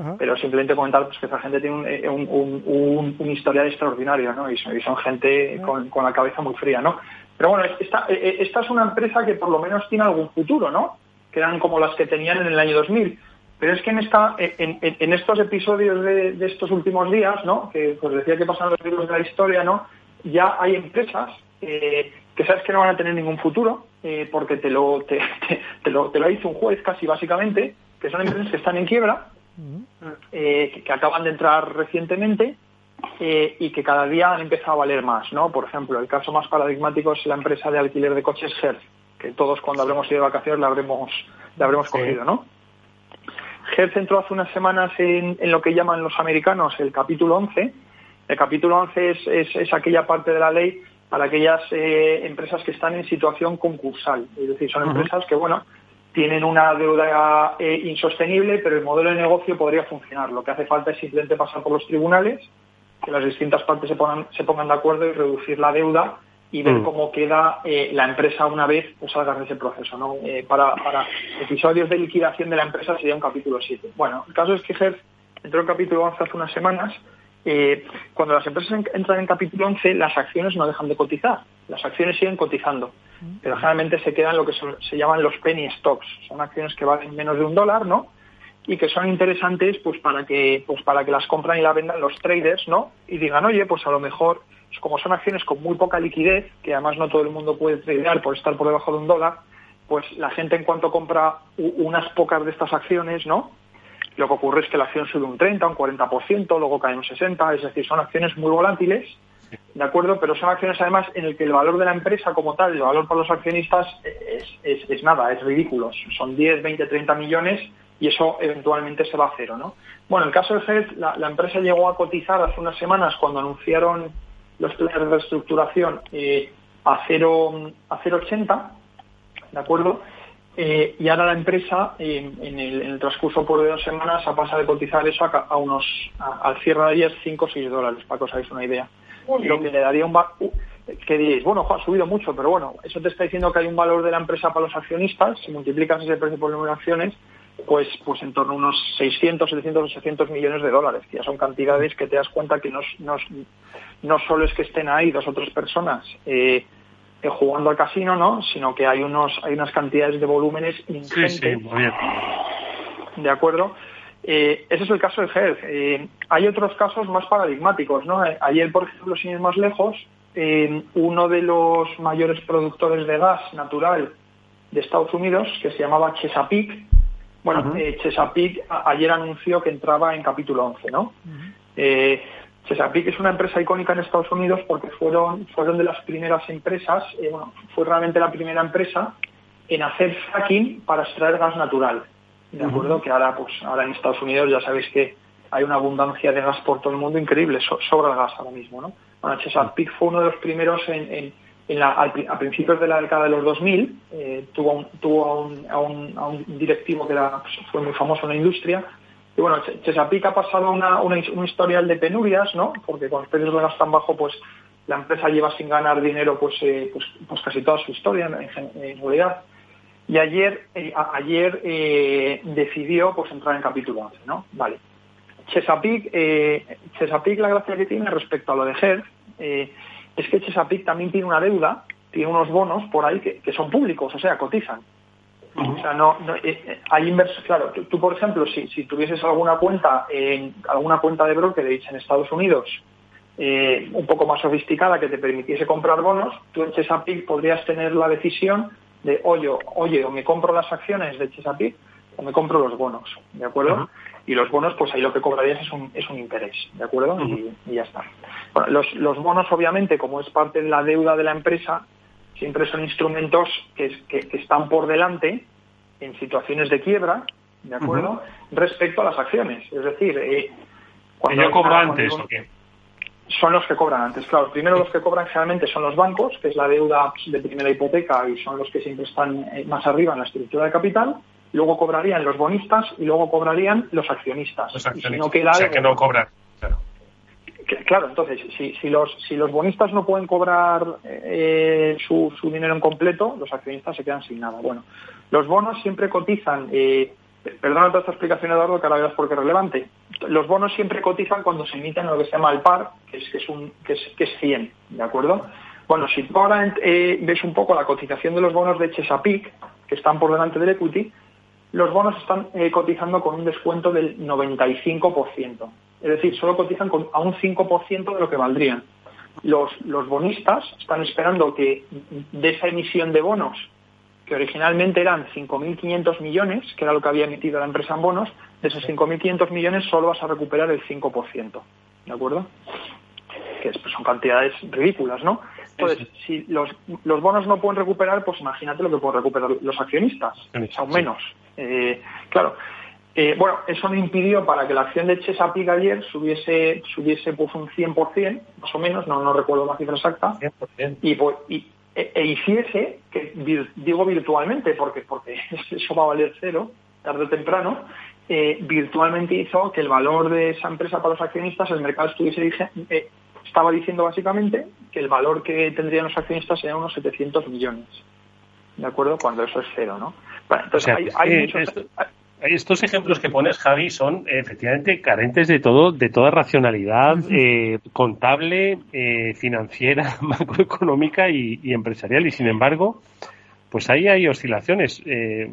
Ajá. Pero simplemente comentar pues, que esta gente tiene un, eh, un, un, un- historial extraordinario, ¿no? Y son, y son gente con, con la cabeza muy fría, ¿no? Pero bueno, esta, eh, eh, esta es una empresa que por lo menos tiene algún futuro, ¿no? Que eran como las que tenían en el año 2000. Pero es que en, esta, en, en- en estos episodios de, de estos últimos días, ¿no? Que pues decía que pasan los libros de la historia, ¿no? Ya hay empresas eh, que sabes que no van a tener ningún futuro eh, porque te lo, te, te- te lo, te lo dice un juez casi básicamente, que son empresas que están en quiebra eh, que, acaban de entrar recientemente eh, y que cada día han empezado a valer más, ¿no? Por ejemplo, el caso más paradigmático es la empresa de alquiler de coches Hertz, que todos cuando habremos ido de vacaciones la habremos, la habremos cogido, ¿no? Hertz entró hace unas semanas en, en lo que llaman los americanos el capítulo 11. El capítulo 11 es, es- es aquella parte de la ley para aquellas eh, empresas que están en situación concursal. Es decir, son empresas que, bueno, tienen una deuda eh, insostenible, pero el modelo de negocio podría funcionar. Lo que hace falta es simplemente pasar por los tribunales, que las distintas partes se pongan, se pongan de acuerdo y reducir la deuda y ver Mm. cómo queda eh, la empresa una vez pues, salga de ese proceso. ¿no? Eh, para, para episodios de liquidación de la empresa sería un capítulo 7. Bueno, el caso es que Hertz entró en capítulo 11 hace unas semanas. Eh, cuando las empresas en- entran en capítulo 11, las acciones no dejan de cotizar. Las acciones siguen cotizando, pero generalmente se quedan lo que se llaman los penny stocks. Son acciones que valen menos de un dólar, ¿no? y que son interesantes pues para que pues para que las compran y la vendan los traders no y digan oye pues a lo mejor como son acciones con muy poca liquidez que además no todo el mundo puede tradear por estar por debajo de un dólar pues la gente en cuanto compra unas pocas de estas acciones no lo que ocurre es que la acción sube un 30 un 40% luego cae un 60 es decir son acciones muy volátiles ¿De acuerdo? Pero son acciones además en el que el valor de la empresa como tal, el valor para los accionistas es, es- nada, es ridículo. Son 10, 20, 30 millones y eso eventualmente se va a cero, ¿no? Bueno, en el caso de Hertz, la, empresa llegó a cotizar hace unas semanas cuando anunciaron los planes de reestructuración eh, a 0, a 0,80, ¿de acuerdo? Eh, y ahora la empresa, en, el, en el transcurso por de dos semanas, ha pasado de cotizar eso a, a unos, al cierre de ayer, 5 o 6 dólares, para que os hagáis una idea. Lo que le daría un... que diréis, bueno, jo, ha subido mucho, pero bueno, eso te está diciendo que hay un valor de la empresa para los accionistas, si multiplicas ese precio por el número de acciones, pues, pues en torno a unos 600, 700, 800 millones de dólares, que ya son cantidades que te das cuenta que no, no, no solo es que estén ahí dos o tres personas eh, eh, jugando al casino, ¿no? Sino que hay unos hay unas cantidades de volúmenes Sí, ingentes. sí, muy bien. ¿De acuerdo? Eh, ese es el caso de Hertz. Eh, hay otros casos más paradigmáticos, ¿no? Eh, Ayer, por ejemplo, sin ir más lejos, eh, uno de los mayores productores de gas natural de Estados Unidos, que se llamaba Chesapeake, bueno, eh, Chesapeake ayer anunció que entraba en capítulo 11, ¿no? Eh, Chesapeake es una empresa icónica en Estados Unidos porque fueron, fueron de las primeras empresas, eh, bueno, fue realmente la primera empresa en hacer fracking para extraer gas natural. ¿De acuerdo? Que ahora, pues, ahora en Estados Unidos ya sabéis que hay una abundancia de gas por todo el mundo increíble, so- sobra el gas ahora mismo, ¿no? Bueno, Chesapeake fue uno de los primeros en, en- en la- a principios de la década de los 2000, eh, tuvo, un- tuvo a, un, a un- a un directivo que era, pues, fue muy famoso en la industria, y bueno, Ch- Chesapeake ha pasado una, un historial de penurias, ¿no? Porque con los precios del gas tan bajo, pues la empresa lleva sin ganar dinero pues, eh, pues, pues casi toda su historia en, gen- en realidad. Y ayer, eh, ayer eh, decidió pues entrar en capítulo 11, ¿no? Vale. Chesapeake, eh, Chesapeake la gracia que tiene respecto a lo de Hertz eh, es que Chesapeake también tiene una deuda tiene unos bonos por ahí que, son públicos, o sea, cotizan. O sea, no, eh, eh, hay inversos. Claro, tú, por ejemplo, si, si, tuvieses alguna cuenta en alguna cuenta de brokerage en Estados Unidos eh, un poco más sofisticada que te permitiese comprar bonos, tú en Chesapeake podrías tener la decisión de, oye, oye, o me compro las acciones de Chesapeake o me compro los bonos, ¿de acuerdo? Y los bonos, pues ahí lo que cobrarías es un, es un interés, ¿de acuerdo? y, ya está. Bueno, los, los bonos, obviamente, como es parte de la deuda de la empresa, siempre son instrumentos que, que, están por delante en situaciones de quiebra, ¿de acuerdo? Respecto a las acciones. Es decir, eh, cuando yo cobro antes, ¿o qué? Son los que cobran antes. Claro, primero los que cobran generalmente son los bancos, que es la deuda de primera hipoteca y son los que siempre están eh, más arriba en la estructura de capital. Luego cobrarían los bonistas y luego cobrarían los accionistas. Los accionistas. o sea, que no cobran. Claro. claro, entonces, si, si, los, si los bonistas no pueden cobrar eh, su, su dinero en completo, los accionistas se quedan sin nada. Bueno, los bonos siempre cotizan eh, Perdona toda esta explicación, Eduardo, que ahora verás por qué es relevante. Los bonos siempre cotizan cuando se emiten lo que se llama el par, que es, que es, un, que es, que es 100, ¿de acuerdo? Bueno, si tú ahora eh, ves un poco la cotización de los bonos de Chesapeake, que están por delante del equity, los bonos están eh, cotizando con un descuento del 95%. Es decir, solo cotizan con, a un 5% de lo que valdrían. Los, los bonistas están esperando que de esa emisión de bonos que originalmente eran 5.500 millones, que era lo que había emitido la empresa en bonos, de esos 5.500 millones solo vas a recuperar el 5%, ¿de acuerdo? Que pues, son cantidades ridículas, ¿no? Entonces, si los, los, bonos no pueden recuperar, pues imagínate lo que pueden recuperar los accionistas, aún menos. Eh, claro, eh, bueno, eso me impidió para que la acción de Chesapeake ayer subiese, subiese pues un 100%, más o menos, no, no recuerdo la cifra exacta, y, pues, y, e, e, hiciese, que digo virtualmente porque, porque eso va a valer cero, tarde o temprano, eh, virtualmente hizo que el valor de esa empresa para los accionistas, el mercado estuviese, eh, estaba diciendo básicamente que el valor que tendrían los accionistas sería unos 700 millones. ¿De acuerdo? Cuando eso es cero, ¿no? entonces hay, muchos, estos ejemplos que pones, Javi, son efectivamente carentes de todo, de toda racionalidad eh, contable, eh, financiera, macroeconómica y, empresarial. Y sin embargo, pues ahí hay oscilaciones. Eh,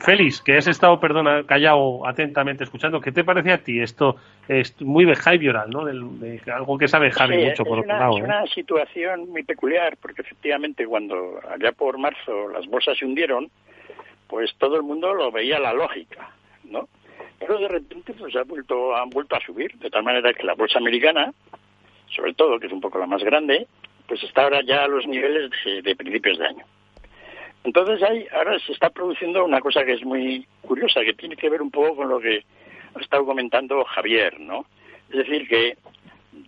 Félix, que has estado, perdona, callado atentamente escuchando, ¿qué te parece a ti? Esto es muy behavioral, ¿no? De, algo que sabe Javi mucho por otro lado. Es una situación muy peculiar, porque efectivamente cuando allá por marzo las bolsas se hundieron, pues todo el mundo lo veía la lógica, ¿no? Pero de repente pues ha vuelto, han vuelto a subir, de tal manera que la bolsa americana, sobre todo, que es un poco la más grande, pues está ahora ya a los niveles de, principios de año. Entonces hay, ahora se está produciendo una cosa que es muy curiosa, que tiene que ver un poco con lo que ha estado comentando Javier, ¿no? Es decir, que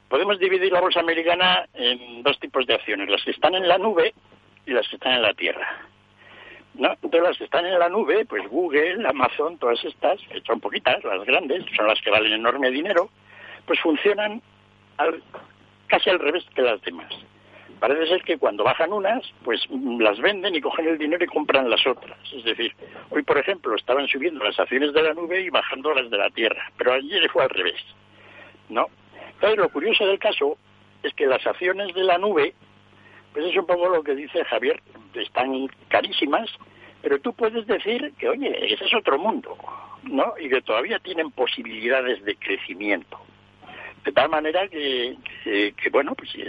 podemos dividir la bolsa americana en dos tipos de acciones, las que están en la nube y las que están en la tierra. ¿No? Entonces las que están en la nube, pues Google, Amazon, todas estas, que son poquitas, las grandes, son las que valen enorme dinero, pues funcionan casi al revés que las demás. Parece ser que cuando bajan unas, pues las venden y cogen el dinero y compran las otras. Es decir, hoy, por ejemplo, estaban subiendo las acciones de la nube y bajando las de la tierra, pero ayer fue al revés, ¿no? Entonces, lo curioso del caso es que las acciones de la nube pues es un poco lo que dice Javier, están carísimas, pero tú puedes decir que, oye, ese es otro mundo, ¿no? Y que todavía tienen posibilidades de crecimiento. De tal manera que, que, bueno, pues si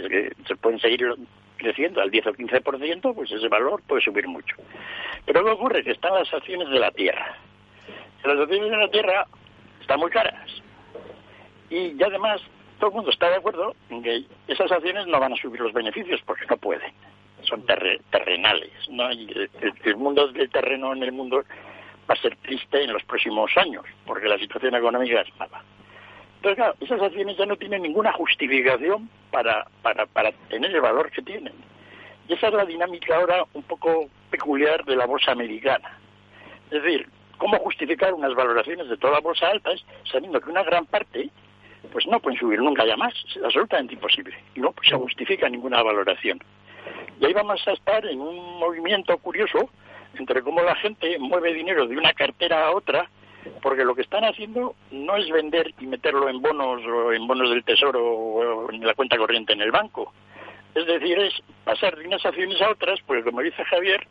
se pueden seguir creciendo al 10 o 15%, pues ese valor puede subir mucho. Pero ¿qué ocurre? Que están las acciones de la tierra. Las acciones de la tierra están muy caras. Y además todo el mundo está de acuerdo en que esas acciones no van a subir los beneficios porque no pueden. Son terrenales. ¿no? el, mundo del terreno en el mundo va a ser triste en los próximos años porque la situación económica es mala. Entonces, claro, esas acciones ya no tienen ninguna justificación para, para, para tener el valor que tienen. Y esa es la dinámica ahora un poco peculiar de la bolsa americana. Es decir, ¿cómo justificar unas valoraciones de toda la bolsa altas sabiendo que una gran parte pues no pueden subir nunca ya más, es absolutamente imposible. Y no se justifica ninguna valoración. Y ahí vamos a estar en un movimiento curioso entre cómo la gente mueve dinero de una cartera a otra, porque lo que están haciendo no es vender y meterlo en bonos o en bonos del tesoro o en la cuenta corriente en el banco. Es decir, es pasar de unas acciones a otras, pues como dice Javier,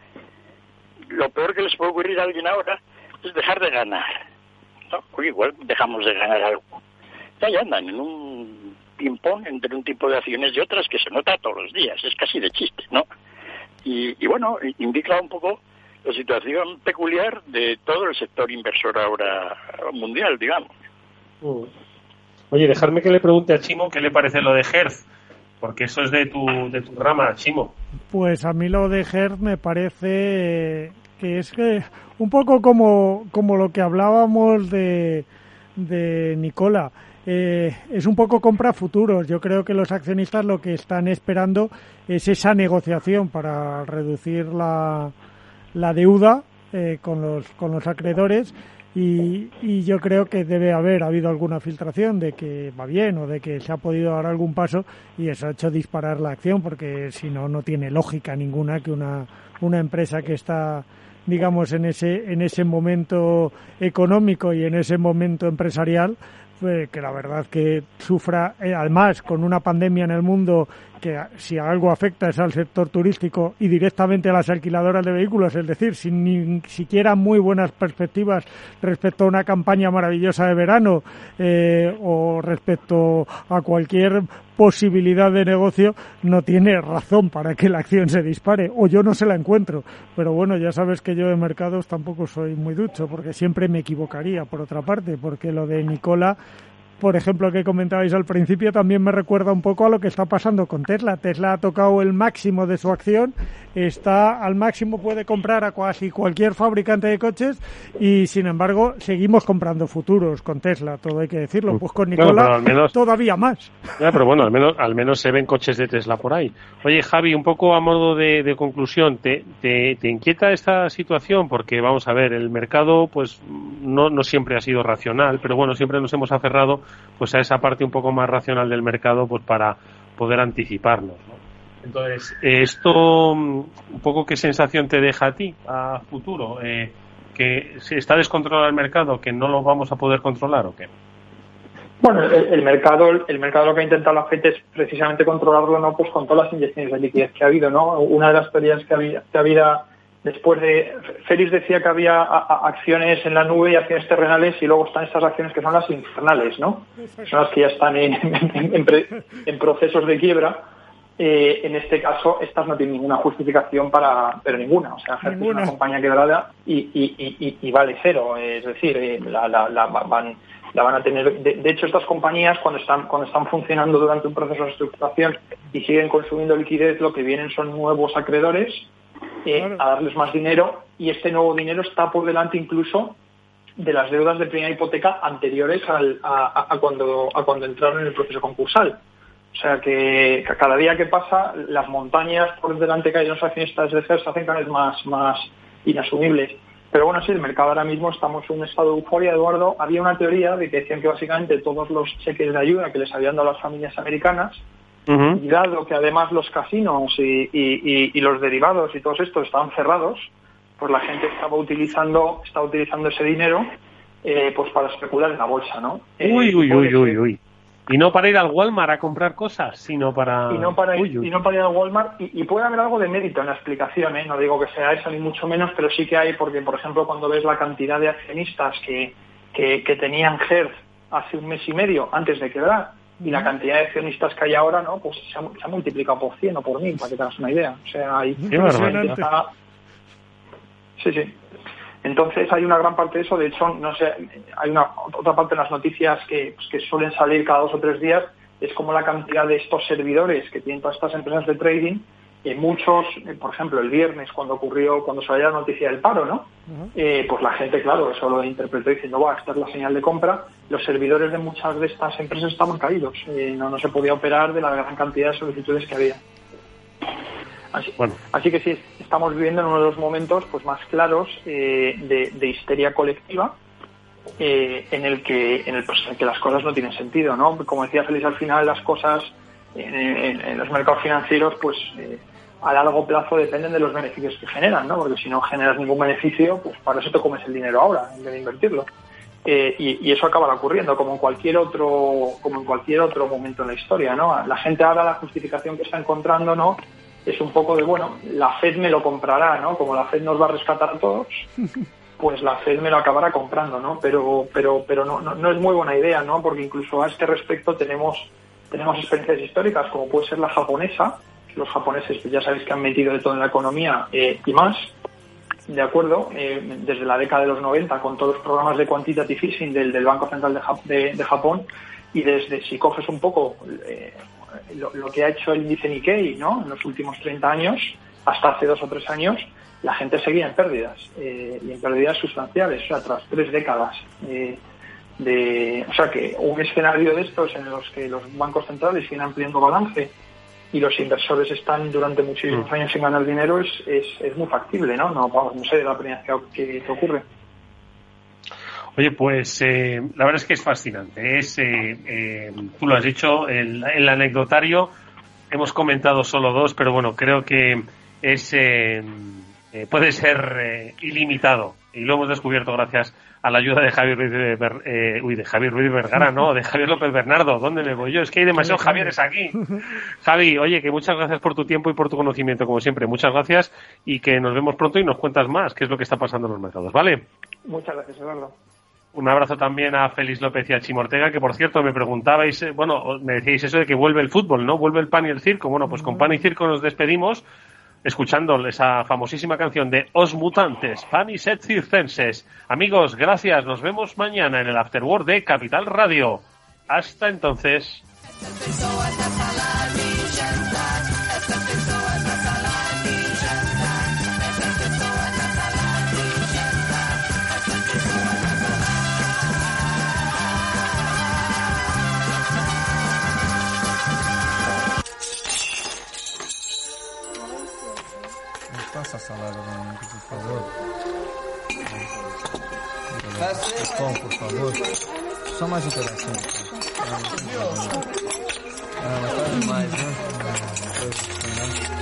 lo peor que les puede ocurrir a alguien ahora es dejar de ganar. ¿no? igual dejamos de ganar algo. Ya, andan en un ping-pong entre un tipo de acciones y otras que se nota todos los días, es casi de chiste, ¿no? Y, y bueno, indica un poco la situación peculiar de todo el sector inversor ahora mundial, digamos. Mm. Oye, dejarme que le pregunte a Chimo qué le parece lo de Hertz, porque eso es de tu, de tu rama, Chimo. Pues a mí lo de Hertz me parece que es que un poco como, como lo que hablábamos de, de Nicola. Eh, es un poco compra futuros. Yo creo que los accionistas lo que están esperando es esa negociación para reducir la, la deuda eh, con, los, con los acreedores y, y, yo creo que debe haber habido alguna filtración de que va bien o de que se ha podido dar algún paso y eso ha hecho disparar la acción porque si no, no tiene lógica ninguna que una, una empresa que está digamos en ese en ese momento económico y en ese momento empresarial pues, que la verdad que sufra eh, además con una pandemia en el mundo que si algo afecta es al sector turístico y directamente a las alquiladoras de vehículos, es decir, sin ni siquiera muy buenas perspectivas respecto a una campaña maravillosa de verano eh, o respecto a cualquier posibilidad de negocio, no tiene razón para que la acción se dispare, o yo no se la encuentro. Pero bueno, ya sabes que yo de mercados tampoco soy muy ducho, porque siempre me equivocaría, por otra parte, porque lo de Nicola por ejemplo, que comentabais al principio, también me recuerda un poco a lo que está pasando con Tesla. Tesla ha tocado el máximo de su acción, está al máximo, puede comprar a casi cualquier fabricante de coches y, sin embargo, seguimos comprando futuros con Tesla, todo hay que decirlo. Pues con Nicola todavía más. pero bueno, al menos, al menos se ven coches de Tesla por ahí. Oye, Javi, un poco a modo de, conclusión, ¿te, ¿te, inquieta esta situación? Porque, vamos a ver, el mercado pues no, no siempre ha sido racional, pero bueno, siempre nos hemos aferrado pues a esa parte un poco más racional del mercado pues para poder anticiparnos. Entonces, esto mm, un poco qué sensación te deja a ti a futuro, eh, que si está descontrolado el mercado, que no lo vamos a poder controlar o qué. Bueno, el, mercado, el mercado lo que ha intentado la gente es precisamente controlarlo, no, pues con todas las inyecciones de liquidez que ha habido, ¿no? Una de las teorías que había, que había después de Félix decía que había acciones en la nube y acciones terrenales y luego están estas acciones que son las infernales, ¿no? Son las que ya están en, procesos de quiebra. Eh, en este caso, estas no tienen ninguna justificación para, pero ninguna. O sea, es una compañía quebrada y, y, y, vale cero. Es decir, eh, la, la, la, van, la van a tener. De, de, hecho, estas compañías cuando están cuando están funcionando durante un proceso de estructuración y siguen consumiendo liquidez, lo que vienen son nuevos acreedores eh, a darles más dinero y este nuevo dinero está por delante incluso de las deudas de primera hipoteca anteriores a, cuando, a cuando entraron en el proceso concursal. O sea que cada día que pasa, las montañas por delante que hay en los accionistas de CER se hacen cada vez más, más inasumibles. Pero bueno, sí, el mercado ahora mismo estamos en un estado de euforia, Eduardo. Había una teoría de que decían que básicamente todos los cheques de ayuda que les habían dado las familias americanas y dado que además los casinos y, los derivados y todos estos estaban cerrados, pues la gente estaba utilizando, estaba utilizando ese dinero eh, pues para especular en la bolsa, ¿no? Uy, uy, uy, uy, uy. Y no para ir al Walmart a comprar cosas, sino para... Y no para, ir, Y no para ir al Walmart. Y, puede haber algo de mérito en la explicación, ¿eh? No digo que sea eso ni mucho menos, pero sí que hay, porque, por ejemplo, cuando ves la cantidad de accionistas que, que, tenían Hertz hace un mes y medio antes de quebrar, y la cantidad de accionistas que hay ahora, ¿no? Pues se ha, multiplicado por 100 o por 1000, para que te hagas una idea. O sea, hay... Sí, sí. Entonces hay una gran parte de eso, de hecho, no sé, hay una otra parte de las noticias que, pues, que suelen salir cada dos o tres días, es como la cantidad de estos servidores que tienen todas estas empresas de trading eh, muchos, eh, por ejemplo, el viernes cuando ocurrió, cuando salió la noticia del paro, ¿no? Eh, pues la gente, claro, eso lo interpretó diciendo, va, esta es la señal de compra. Los servidores de muchas de estas empresas estaban caídos. no, no se podía operar de la gran cantidad de solicitudes que había. Así, bueno. así que sí, estamos viviendo en uno de los momentos pues más claros de, histeria colectiva en el que en el, pues, que las cosas no tienen sentido, ¿no? Como decía Félix, al final las cosas en, los mercados financieros, pues a largo plazo dependen de los beneficios que generan, ¿no? Porque si no generas ningún beneficio, pues para eso te comes el dinero ahora, en vez de invertirlo. eh, y, eso acabará ocurriendo como en cualquier otro como en cualquier otro momento en la historia no la gente ahora la justificación que está encontrando no es un poco de bueno la Fed me lo comprará no como la Fed nos va a rescatar a todos pues la Fed me lo acabará comprando no pero pero pero no, no, es muy buena idea no porque incluso a este respecto tenemos tenemos experiencias históricas como puede ser la japonesa los japoneses pues ya sabéis que han metido de todo en la economía eh, y más de acuerdo, eh, desde la década de los 90 con todos los programas de quantitative easing del, Banco Central de, Japón y desde, si coges un poco eh, lo, que ha hecho el índice Nikkei ¿no? en los últimos 30 años, hasta hace dos o tres años, la gente seguía en pérdidas y en pérdidas sustanciales, o sea, tras tres décadas. De, o sea, que un escenario de estos en los que los bancos centrales siguen ampliando balance y los inversores están durante muchísimos mm. años sin ganar dinero es, es, es muy factible, ¿no? No, vamos, no sé la primera que, que, ocurre. Oye, pues eh, la verdad es que es fascinante. Es, eh, eh, tú lo has dicho, el, el, anecdotario, hemos comentado solo dos, pero bueno, creo que es puede ser ilimitado y lo hemos descubierto gracias a la ayuda de Javier Ruiz de, eh, uy, de Javier Ruiz Vergara, no, de Javier López Bernardo. ¿Dónde me voy yo? Es que hay demasiados Javieres aquí. Javi, oye, que muchas gracias por tu tiempo y por tu conocimiento, como siempre. Muchas gracias y que nos vemos pronto y nos cuentas más qué es lo que está pasando en los mercados, ¿vale? Muchas gracias, Eduardo. Un abrazo también a Félix López y a Chimortega, que por cierto me preguntabais, eh, bueno, me decíais eso de que vuelve el fútbol, ¿no? Vuelve el pan y el circo. Bueno, pues con pan y circo nos despedimos escuchando esa famosísima canción de Os Mutantes, Pan y Set Circenses. Amigos, gracias. Nos vemos mañana en el Afterword de Capital Radio. Hasta entonces. Essa salada pra por favor. Pão, por favor. Só mais um pedacinho. Ah, mas tá demais, né? Ah,